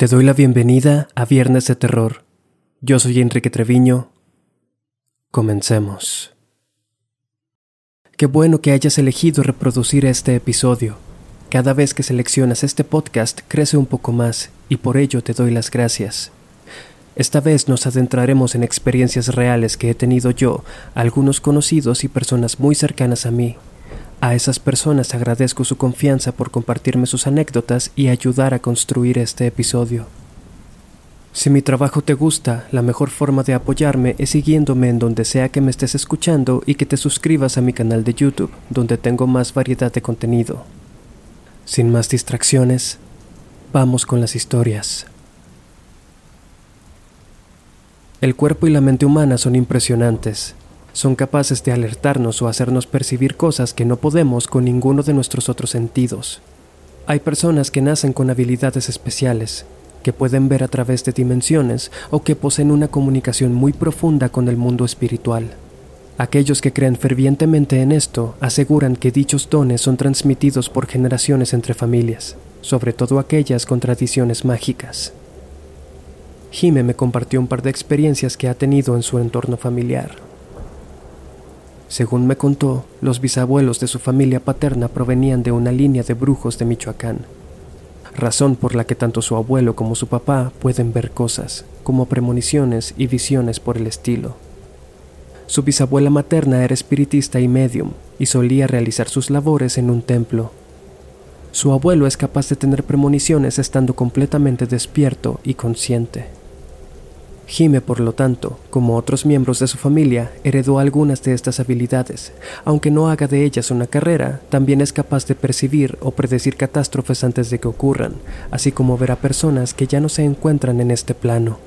Te doy la bienvenida a Viernes de Terror. Yo soy Enrique Treviño. Comencemos. Qué bueno que hayas elegido reproducir este episodio. Cada vez que seleccionas este podcast crece un poco más y por ello te doy las gracias. Esta vez nos adentraremos en experiencias reales que he tenido yo, algunos conocidos y personas muy cercanas a mí. A esas personas agradezco su confianza por compartirme sus anécdotas y ayudar a construir este episodio. Si mi trabajo te gusta, la mejor forma de apoyarme es siguiéndome en donde sea que me estés escuchando y que te suscribas a mi canal de YouTube, donde tengo más variedad de contenido. Sin más distracciones, vamos con las historias. El cuerpo y la mente humana son impresionantes, son capaces de alertarnos o hacernos percibir cosas que no podemos con ninguno de nuestros otros sentidos. Hay personas que nacen con habilidades especiales, que pueden ver a través de dimensiones o que poseen una comunicación muy profunda con el mundo espiritual. Aquellos que creen fervientemente en esto aseguran que dichos dones son transmitidos por generaciones entre familias, sobre todo aquellas con tradiciones mágicas. Jime me compartió un par de experiencias que ha tenido en su entorno familiar. Según me contó, los bisabuelos de su familia paterna provenían de una línea de brujos de Michoacán, razón por la que tanto su abuelo como su papá pueden ver cosas, como premoniciones y visiones por el estilo. Su bisabuela materna era espiritista y medium, y solía realizar sus labores en un templo. Su abuelo es capaz de tener premoniciones estando completamente despierto y consciente. Jime, por lo tanto, como otros miembros de su familia, heredó algunas de estas habilidades. Aunque no haga de ellas una carrera, también es capaz de percibir o predecir catástrofes antes de que ocurran, así como ver a personas que ya no se encuentran en este plano.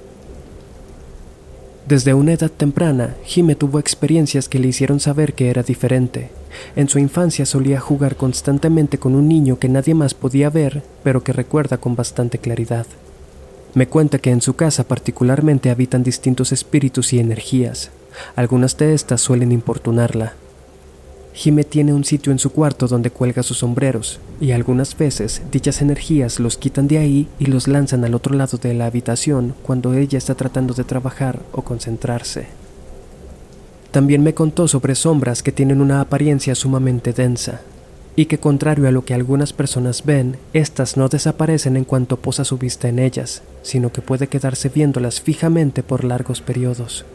Desde una edad temprana, Jime tuvo experiencias que le hicieron saber que era diferente. En su infancia solía jugar constantemente con un niño que nadie más podía ver, pero que recuerda con bastante claridad. Me cuenta que en su casa particularmente habitan distintos espíritus y energías. Algunas de estas suelen importunarla. Jime tiene un sitio en su cuarto donde cuelga sus sombreros, y algunas veces dichas energías los quitan de ahí y los lanzan al otro lado de la habitación cuando ella está tratando de trabajar o concentrarse. También me contó sobre sombras que tienen una apariencia sumamente densa, y que contrario a lo que algunas personas ven, éstas no desaparecen en cuanto posa su vista en ellas, sino que puede quedarse viéndolas fijamente por largos periodos.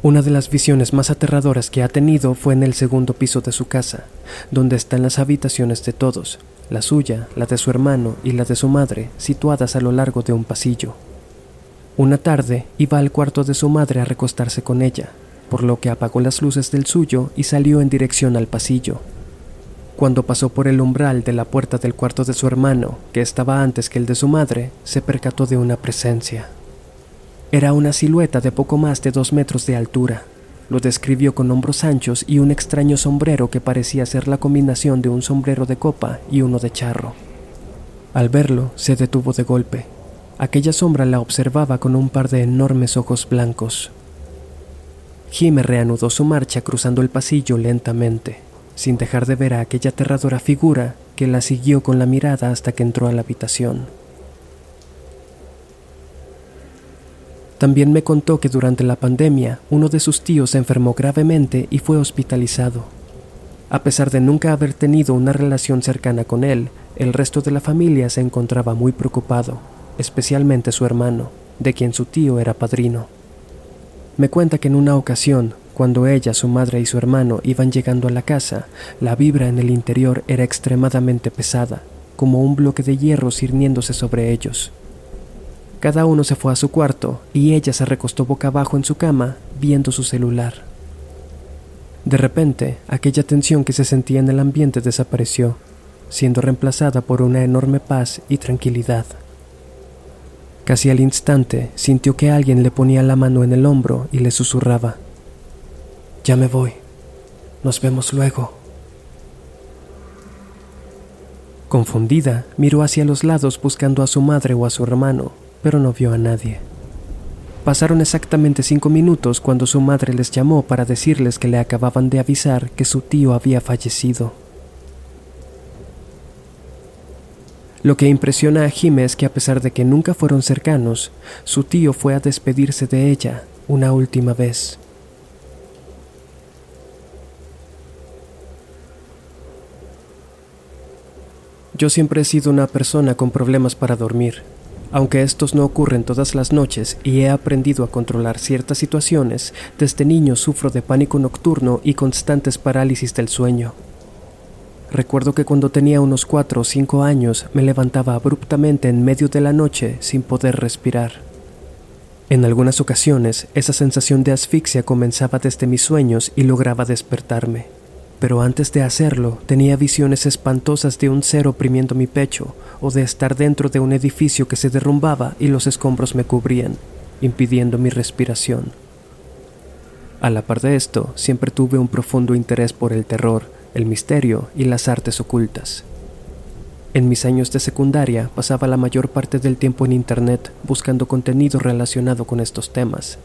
Una de las visiones más aterradoras que ha tenido fue en el segundo piso de su casa, donde están las habitaciones de todos, la suya, la de su hermano y la de su madre, situadas a lo largo de un pasillo. Una tarde iba al cuarto de su madre a recostarse con ella, por lo que apagó las luces del suyo y salió en dirección al pasillo, cuando pasó por el umbral de la puerta del cuarto de su hermano, que estaba antes que el de su madre, se percató de una presencia. Era una silueta de poco más de dos metros de altura. Lo describió con hombros anchos y un extraño sombrero que parecía ser la combinación de un sombrero de copa y uno de charro. Al verlo, se detuvo de golpe. Aquella sombra la observaba con un par de enormes ojos blancos. Jime reanudó su marcha cruzando el pasillo lentamente sin dejar de ver a aquella aterradora figura que la siguió con la mirada hasta que entró a la habitación. También me contó que durante la pandemia uno de sus tíos se enfermó gravemente y fue hospitalizado. A pesar de nunca haber tenido una relación cercana con él, el resto de la familia se encontraba muy preocupado, especialmente su hermano, de quien su tío era padrino. Me cuenta que en una ocasión cuando ella, su madre y su hermano iban llegando a la casa, la vibra en el interior era extremadamente pesada, como un bloque de hierro cirniéndose sobre ellos. Cada uno se fue a su cuarto y ella se recostó boca abajo en su cama viendo su celular. De repente, aquella tensión que se sentía en el ambiente desapareció, siendo reemplazada por una enorme paz y tranquilidad. Casi al instante sintió que alguien le ponía la mano en el hombro y le susurraba, ya me voy. Nos vemos luego. Confundida, miró hacia los lados buscando a su madre o a su hermano, pero no vio a nadie. Pasaron exactamente cinco minutos cuando su madre les llamó para decirles que le acababan de avisar que su tío había fallecido. Lo que impresiona a Jime es que a pesar de que nunca fueron cercanos, su tío fue a despedirse de ella una última vez. Yo siempre he sido una persona con problemas para dormir, aunque estos no ocurren todas las noches y he aprendido a controlar ciertas situaciones, desde niño sufro de pánico nocturno y constantes parálisis del sueño. Recuerdo que cuando tenía unos 4 o 5 años me levantaba abruptamente en medio de la noche sin poder respirar. En algunas ocasiones esa sensación de asfixia comenzaba desde mis sueños y lograba despertarme pero antes de hacerlo tenía visiones espantosas de un ser oprimiendo mi pecho o de estar dentro de un edificio que se derrumbaba y los escombros me cubrían, impidiendo mi respiración. A la par de esto, siempre tuve un profundo interés por el terror, el misterio y las artes ocultas. En mis años de secundaria pasaba la mayor parte del tiempo en Internet buscando contenido relacionado con estos temas.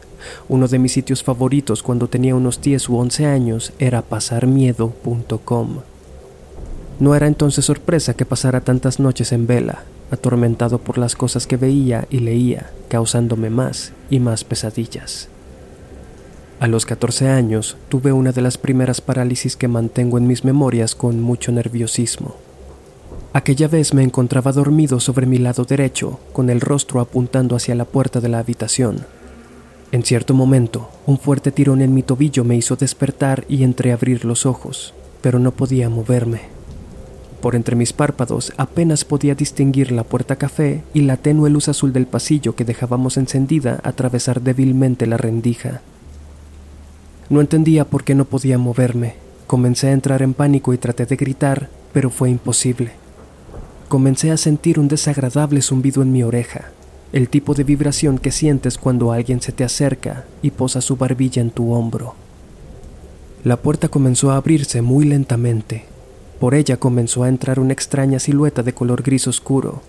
Uno de mis sitios favoritos cuando tenía unos 10 u 11 años era pasarmiedo.com. No era entonces sorpresa que pasara tantas noches en vela, atormentado por las cosas que veía y leía, causándome más y más pesadillas. A los 14 años tuve una de las primeras parálisis que mantengo en mis memorias con mucho nerviosismo. Aquella vez me encontraba dormido sobre mi lado derecho, con el rostro apuntando hacia la puerta de la habitación. En cierto momento, un fuerte tirón en mi tobillo me hizo despertar y entreabrir los ojos, pero no podía moverme. Por entre mis párpados apenas podía distinguir la puerta café y la tenue luz azul del pasillo que dejábamos encendida atravesar débilmente la rendija. No entendía por qué no podía moverme. Comencé a entrar en pánico y traté de gritar, pero fue imposible comencé a sentir un desagradable zumbido en mi oreja, el tipo de vibración que sientes cuando alguien se te acerca y posa su barbilla en tu hombro. La puerta comenzó a abrirse muy lentamente. Por ella comenzó a entrar una extraña silueta de color gris oscuro.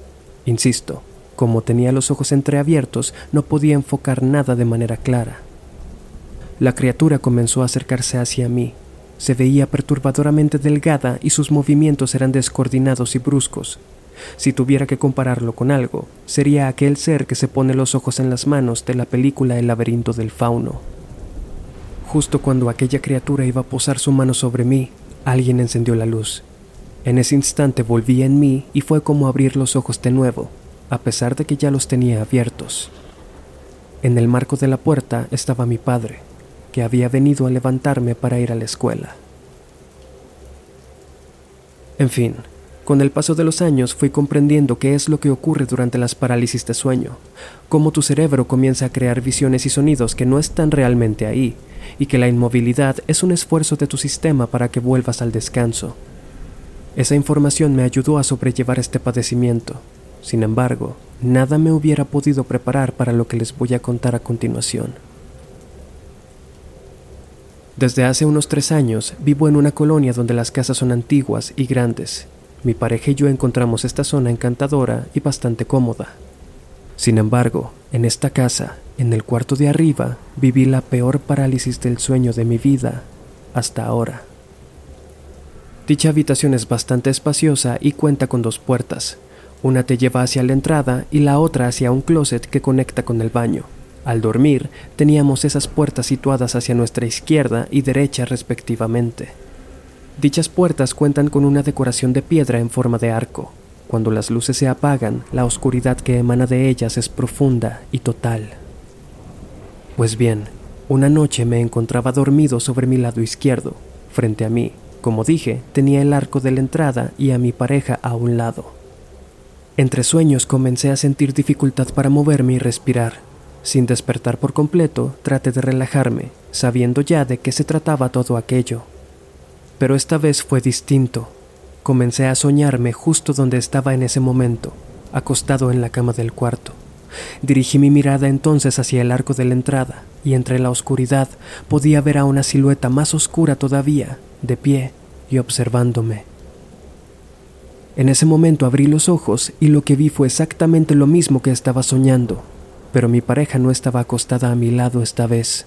Insisto, como tenía los ojos entreabiertos, no podía enfocar nada de manera clara. La criatura comenzó a acercarse hacia mí. Se veía perturbadoramente delgada y sus movimientos eran descoordinados y bruscos, si tuviera que compararlo con algo, sería aquel ser que se pone los ojos en las manos de la película El laberinto del fauno. Justo cuando aquella criatura iba a posar su mano sobre mí, alguien encendió la luz. En ese instante volví en mí y fue como abrir los ojos de nuevo, a pesar de que ya los tenía abiertos. En el marco de la puerta estaba mi padre, que había venido a levantarme para ir a la escuela. En fin, con el paso de los años fui comprendiendo qué es lo que ocurre durante las parálisis de sueño, cómo tu cerebro comienza a crear visiones y sonidos que no están realmente ahí, y que la inmovilidad es un esfuerzo de tu sistema para que vuelvas al descanso. Esa información me ayudó a sobrellevar este padecimiento. Sin embargo, nada me hubiera podido preparar para lo que les voy a contar a continuación. Desde hace unos tres años vivo en una colonia donde las casas son antiguas y grandes, mi pareja y yo encontramos esta zona encantadora y bastante cómoda. Sin embargo, en esta casa, en el cuarto de arriba, viví la peor parálisis del sueño de mi vida hasta ahora. Dicha habitación es bastante espaciosa y cuenta con dos puertas. Una te lleva hacia la entrada y la otra hacia un closet que conecta con el baño. Al dormir, teníamos esas puertas situadas hacia nuestra izquierda y derecha respectivamente. Dichas puertas cuentan con una decoración de piedra en forma de arco. Cuando las luces se apagan, la oscuridad que emana de ellas es profunda y total. Pues bien, una noche me encontraba dormido sobre mi lado izquierdo. Frente a mí, como dije, tenía el arco de la entrada y a mi pareja a un lado. Entre sueños comencé a sentir dificultad para moverme y respirar. Sin despertar por completo, traté de relajarme, sabiendo ya de qué se trataba todo aquello. Pero esta vez fue distinto. Comencé a soñarme justo donde estaba en ese momento, acostado en la cama del cuarto. Dirigí mi mirada entonces hacia el arco de la entrada, y entre la oscuridad podía ver a una silueta más oscura todavía, de pie y observándome. En ese momento abrí los ojos y lo que vi fue exactamente lo mismo que estaba soñando, pero mi pareja no estaba acostada a mi lado esta vez.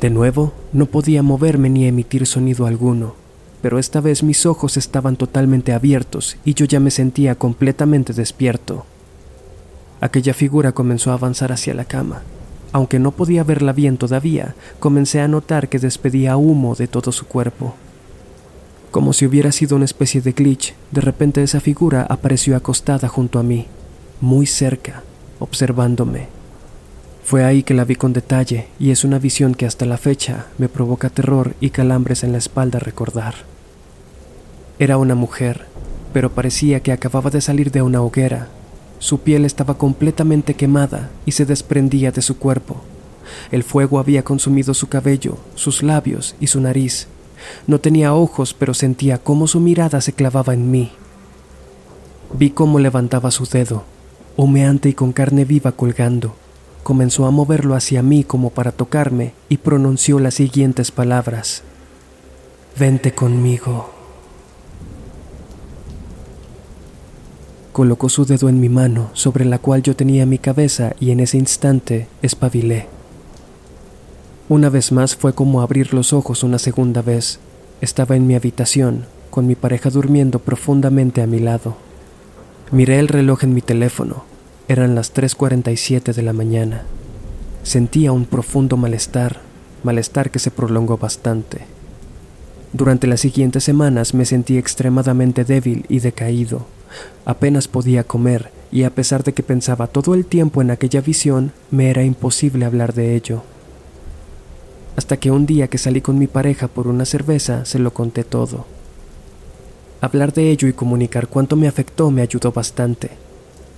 De nuevo, no podía moverme ni emitir sonido alguno. pero esta vez mis ojos estaban totalmente abiertos y yo ya me sentía completamente despierto. Aquella figura comenzó a avanzar hacia la cama. Aunque no podía verla bien todavía, comencé a notar que despedía humo de todo su cuerpo. Como si hubiera sido una especie de glitch, de repente esa figura apareció acostada junto a mí, muy cerca, observándome. Fue ahí que la vi con detalle y es una visión que hasta la fecha me provoca terror y calambres en la espalda recordar. Era una mujer, pero parecía que acababa de salir de una hoguera. Su piel estaba completamente quemada y se desprendía de su cuerpo. El fuego había consumido su cabello, sus labios y su nariz. No tenía ojos, pero sentía cómo su mirada se clavaba en mí. Vi cómo levantaba su dedo, humeante y con carne viva colgando comenzó a moverlo hacia mí como para tocarme y pronunció las siguientes palabras. Vente conmigo. Colocó su dedo en mi mano, sobre la cual yo tenía mi cabeza, y en ese instante espabilé. Una vez más fue como abrir los ojos una segunda vez. Estaba en mi habitación, con mi pareja durmiendo profundamente a mi lado. Miré el reloj en mi teléfono. Eran las 3.47 de la mañana. Sentía un profundo malestar, malestar que se prolongó bastante. Durante las siguientes semanas me sentí extremadamente débil y decaído. Apenas podía comer y a pesar de que pensaba todo el tiempo en aquella visión, me era imposible hablar de ello. Hasta que un día que salí con mi pareja por una cerveza, se lo conté todo. Hablar de ello y comunicar cuánto me afectó me ayudó bastante.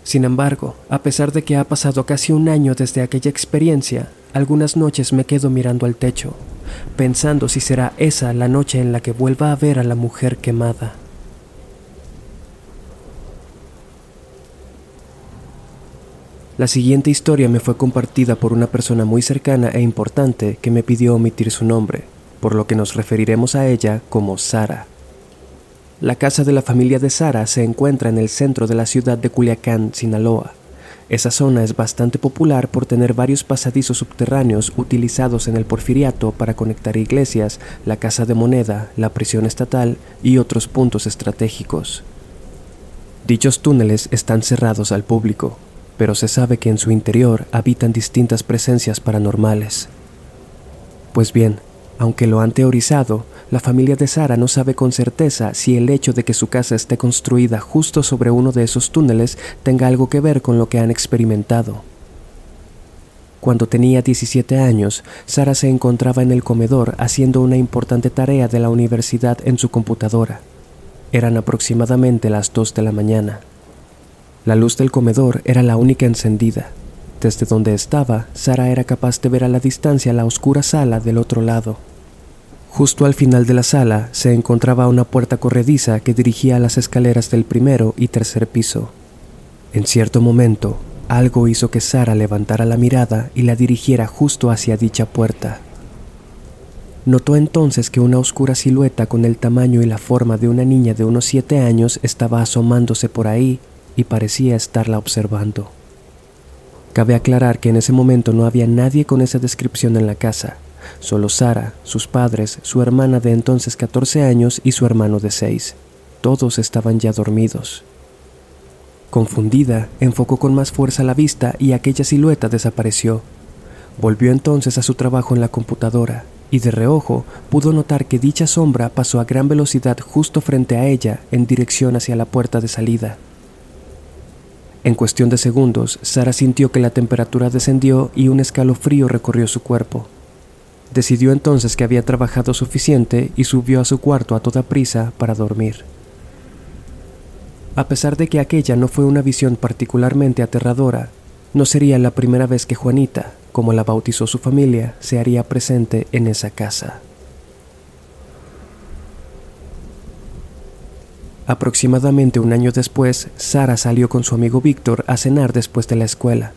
Sin embargo, a pesar de que ha pasado casi un año desde aquella experiencia, algunas noches me quedo mirando al techo, pensando si será esa la noche en la que vuelva a ver a la mujer quemada. La siguiente historia me fue compartida por una persona muy cercana e importante que me pidió omitir su nombre, por lo que nos referiremos a ella como Sara. La casa de la familia de Sara se encuentra en el centro de la ciudad de Culiacán, Sinaloa. Esa zona es bastante popular por tener varios pasadizos subterráneos utilizados en el porfiriato para conectar iglesias, la casa de moneda, la prisión estatal y otros puntos estratégicos. Dichos túneles están cerrados al público, pero se sabe que en su interior habitan distintas presencias paranormales. Pues bien, aunque lo han teorizado, la familia de Sara no sabe con certeza si el hecho de que su casa esté construida justo sobre uno de esos túneles tenga algo que ver con lo que han experimentado. Cuando tenía 17 años, Sara se encontraba en el comedor haciendo una importante tarea de la universidad en su computadora. Eran aproximadamente las 2 de la mañana. La luz del comedor era la única encendida. Desde donde estaba, Sara era capaz de ver a la distancia la oscura sala del otro lado. Justo al final de la sala se encontraba una puerta corrediza que dirigía a las escaleras del primero y tercer piso. En cierto momento, algo hizo que Sara levantara la mirada y la dirigiera justo hacia dicha puerta. Notó entonces que una oscura silueta con el tamaño y la forma de una niña de unos siete años estaba asomándose por ahí y parecía estarla observando. Cabe aclarar que en ese momento no había nadie con esa descripción en la casa, Solo Sara, sus padres, su hermana de entonces 14 años y su hermano de 6. Todos estaban ya dormidos. Confundida, enfocó con más fuerza la vista y aquella silueta desapareció. Volvió entonces a su trabajo en la computadora y de reojo pudo notar que dicha sombra pasó a gran velocidad justo frente a ella en dirección hacia la puerta de salida. En cuestión de segundos, Sara sintió que la temperatura descendió y un escalofrío recorrió su cuerpo. Decidió entonces que había trabajado suficiente y subió a su cuarto a toda prisa para dormir. A pesar de que aquella no fue una visión particularmente aterradora, no sería la primera vez que Juanita, como la bautizó su familia, se haría presente en esa casa. Aproximadamente un año después, Sara salió con su amigo Víctor a cenar después de la escuela.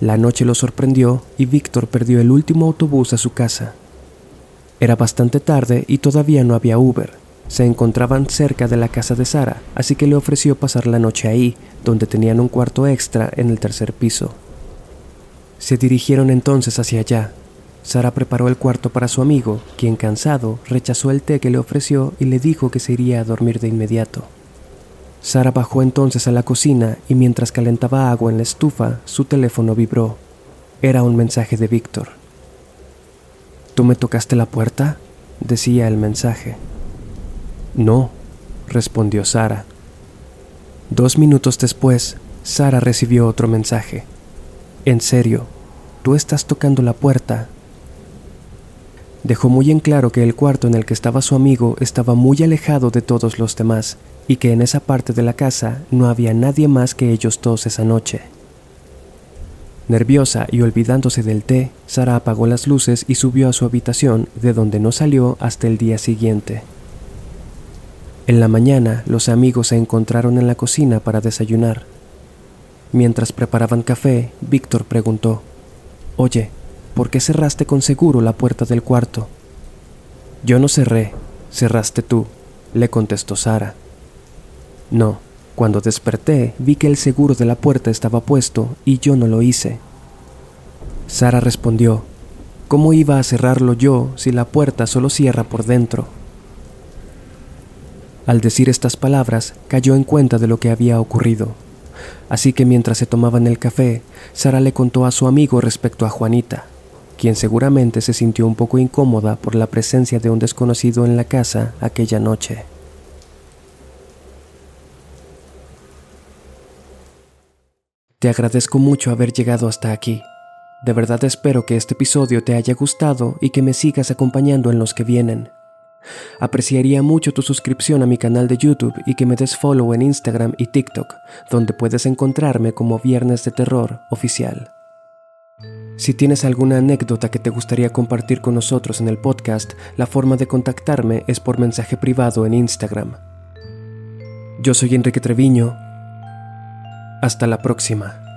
La noche lo sorprendió y Víctor perdió el último autobús a su casa. Era bastante tarde y todavía no había Uber. Se encontraban cerca de la casa de Sara, así que le ofreció pasar la noche ahí, donde tenían un cuarto extra en el tercer piso. Se dirigieron entonces hacia allá. Sara preparó el cuarto para su amigo, quien cansado rechazó el té que le ofreció y le dijo que se iría a dormir de inmediato. Sara bajó entonces a la cocina y mientras calentaba agua en la estufa, su teléfono vibró. Era un mensaje de Víctor. ¿Tú me tocaste la puerta? decía el mensaje. No, respondió Sara. Dos minutos después, Sara recibió otro mensaje. En serio, tú estás tocando la puerta. Dejó muy en claro que el cuarto en el que estaba su amigo estaba muy alejado de todos los demás y que en esa parte de la casa no había nadie más que ellos dos esa noche. Nerviosa y olvidándose del té, Sara apagó las luces y subió a su habitación, de donde no salió hasta el día siguiente. En la mañana, los amigos se encontraron en la cocina para desayunar. Mientras preparaban café, Víctor preguntó, Oye, ¿por qué cerraste con seguro la puerta del cuarto? Yo no cerré, cerraste tú, le contestó Sara. No, cuando desperté vi que el seguro de la puerta estaba puesto y yo no lo hice. Sara respondió, ¿cómo iba a cerrarlo yo si la puerta solo cierra por dentro? Al decir estas palabras, cayó en cuenta de lo que había ocurrido. Así que mientras se tomaban el café, Sara le contó a su amigo respecto a Juanita, quien seguramente se sintió un poco incómoda por la presencia de un desconocido en la casa aquella noche. Te agradezco mucho haber llegado hasta aquí. De verdad espero que este episodio te haya gustado y que me sigas acompañando en los que vienen. Apreciaría mucho tu suscripción a mi canal de YouTube y que me des follow en Instagram y TikTok, donde puedes encontrarme como Viernes de Terror Oficial. Si tienes alguna anécdota que te gustaría compartir con nosotros en el podcast, la forma de contactarme es por mensaje privado en Instagram. Yo soy Enrique Treviño hasta la próxima.